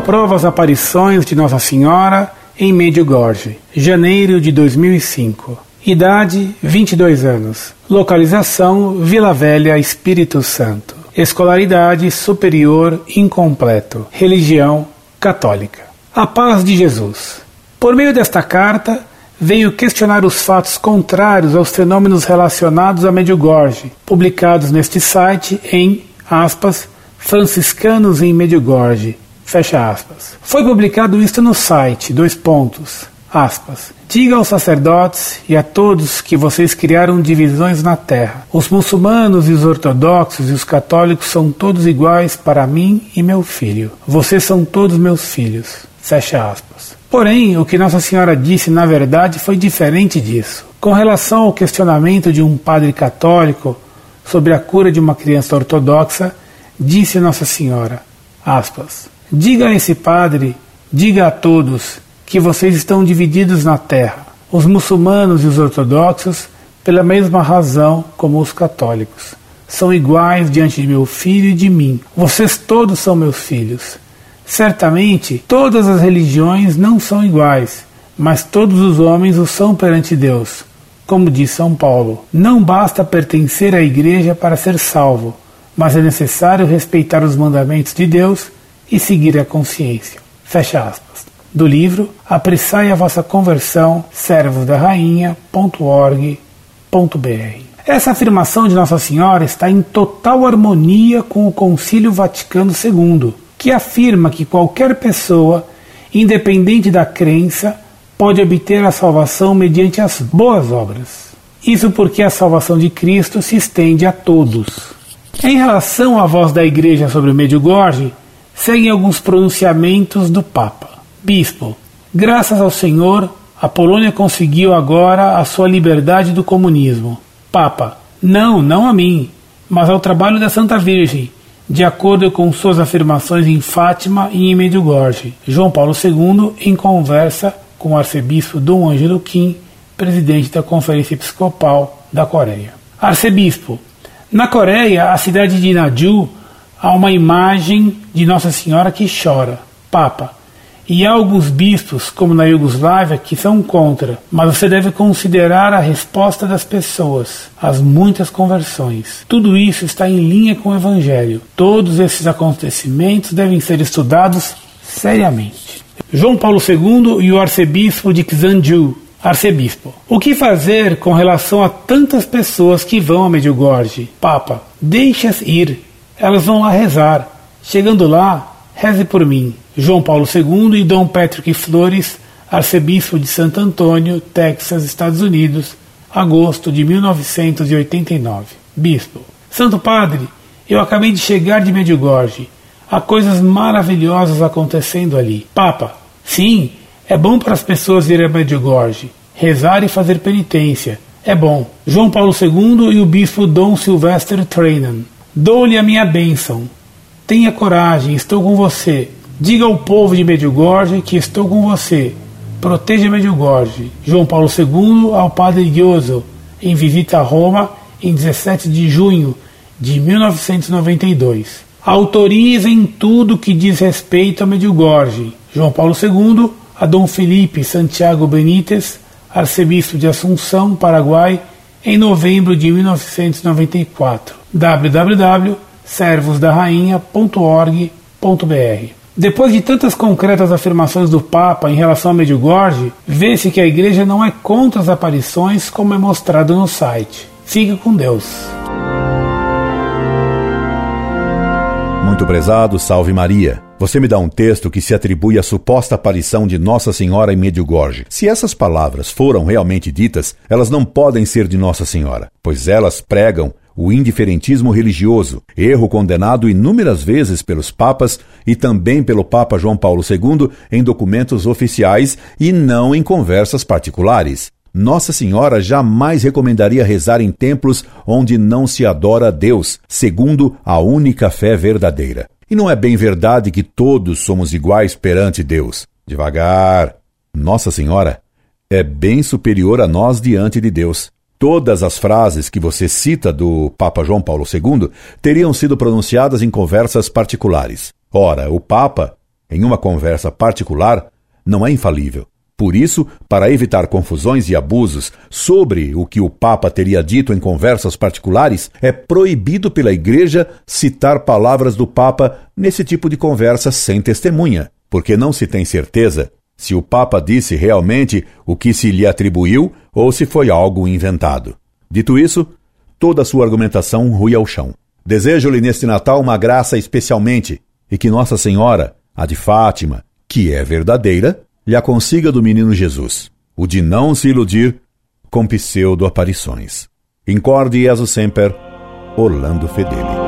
aprova as aparições de Nossa Senhora em Medjugorje, janeiro de 2005. Idade 22 anos. Localização Vila Velha, Espírito Santo. Escolaridade superior incompleto. Religião católica. A paz de Jesus. Por meio desta carta, veio questionar os fatos contrários aos fenômenos relacionados a Medjugorje, publicados neste site em aspas, franciscanos em Medjugorje, fecha aspas. Foi publicado isto no site, dois pontos, aspas. Diga aos sacerdotes e a todos que vocês criaram divisões na terra. Os muçulmanos e os ortodoxos e os católicos são todos iguais para mim e meu filho. Vocês são todos meus filhos. Fecha aspas. Porém, o que Nossa Senhora disse na verdade foi diferente disso. Com relação ao questionamento de um padre católico sobre a cura de uma criança ortodoxa, disse Nossa Senhora, aspas, Diga a esse padre, diga a todos, que vocês estão divididos na terra, os muçulmanos e os ortodoxos, pela mesma razão como os católicos. São iguais diante de meu filho e de mim. Vocês todos são meus filhos. Certamente, todas as religiões não são iguais, mas todos os homens o são perante Deus. Como diz São Paulo, não basta pertencer à igreja para ser salvo, mas é necessário respeitar os mandamentos de Deus e seguir a consciência. Fecha aspas. Do livro Apressai a vossa conversão, servos da rainha.org.br. Essa afirmação de Nossa Senhora está em total harmonia com o Concílio Vaticano II, que afirma que qualquer pessoa, independente da crença, pode obter a salvação mediante as boas obras. Isso porque a salvação de Cristo se estende a todos. Em relação à voz da Igreja sobre o Medjugorje, seguem alguns pronunciamentos do Papa. Bispo, graças ao Senhor, a Polônia conseguiu agora a sua liberdade do comunismo. Papa, não, não a mim, mas ao trabalho da Santa Virgem, de acordo com suas afirmações em Fátima e em Medjugorje. João Paulo II, em conversa com o arcebispo Dom Ângelo Kim, presidente da Conferência Episcopal da Coreia. Arcebispo, na Coreia, a cidade de Naju, há uma imagem de Nossa Senhora que chora. Papa, e há alguns bispos, como na Iugoslávia, que são contra, mas você deve considerar a resposta das pessoas, as muitas conversões. Tudo isso está em linha com o Evangelho. Todos esses acontecimentos devem ser estudados seriamente. João Paulo II e o arcebispo de Xanju, Arcebispo, o que fazer com relação a tantas pessoas que vão a Medjugorje? Papa, deixe-as ir. Elas vão lá rezar. Chegando lá, reze por mim. João Paulo II e Dom Patrick Flores, arcebispo de Santo Antônio, Texas, Estados Unidos, agosto de 1989. Bispo. Santo Padre, eu acabei de chegar de Medjugorje. Há coisas maravilhosas acontecendo ali. Papa, sim, é bom para as pessoas irem a Medjugorje, rezar e fazer penitência. É bom. João Paulo II e o bispo Dom Sylvester Trainen. Dou-lhe a minha bênção. Tenha coragem, estou com você. Diga ao povo de Medjugorje que estou com você. Proteja Medjugorje. João Paulo II ao padre Gioso, em visita a Roma em 17 de junho de 1992. Autorizem tudo que diz respeito a Medjugorje. João Paulo II a Dom Felipe Santiago Benítez, arcebispo de Assunção, Paraguai, em novembro de 1994. www.servosdarainha.org.br depois de tantas concretas afirmações do Papa em relação a Medjugorje, vê-se que a Igreja não é contra as aparições como é mostrado no site. Fique com Deus. Muito prezado, salve Maria. Você me dá um texto que se atribui à suposta aparição de Nossa Senhora em Medjugorje. Se essas palavras foram realmente ditas, elas não podem ser de Nossa Senhora, pois elas pregam o indiferentismo religioso, erro condenado inúmeras vezes pelos papas e também pelo Papa João Paulo II em documentos oficiais e não em conversas particulares. Nossa Senhora jamais recomendaria rezar em templos onde não se adora a Deus, segundo a única fé verdadeira. E não é bem verdade que todos somos iguais perante Deus. Devagar. Nossa Senhora é bem superior a nós diante de Deus. Todas as frases que você cita do Papa João Paulo II teriam sido pronunciadas em conversas particulares. Ora, o Papa em uma conversa particular não é infalível. Por isso, para evitar confusões e abusos sobre o que o Papa teria dito em conversas particulares, é proibido pela Igreja citar palavras do Papa nesse tipo de conversa sem testemunha, porque não se tem certeza se o Papa disse realmente o que se lhe atribuiu ou se foi algo inventado. Dito isso, toda a sua argumentação rui ao chão. Desejo-lhe neste Natal uma graça especialmente e que Nossa Senhora, a de Fátima, que é verdadeira, lhe a consiga do menino Jesus, o de não se iludir com pseudo-aparições. Incorde Jesus Semper, Orlando Fedeli.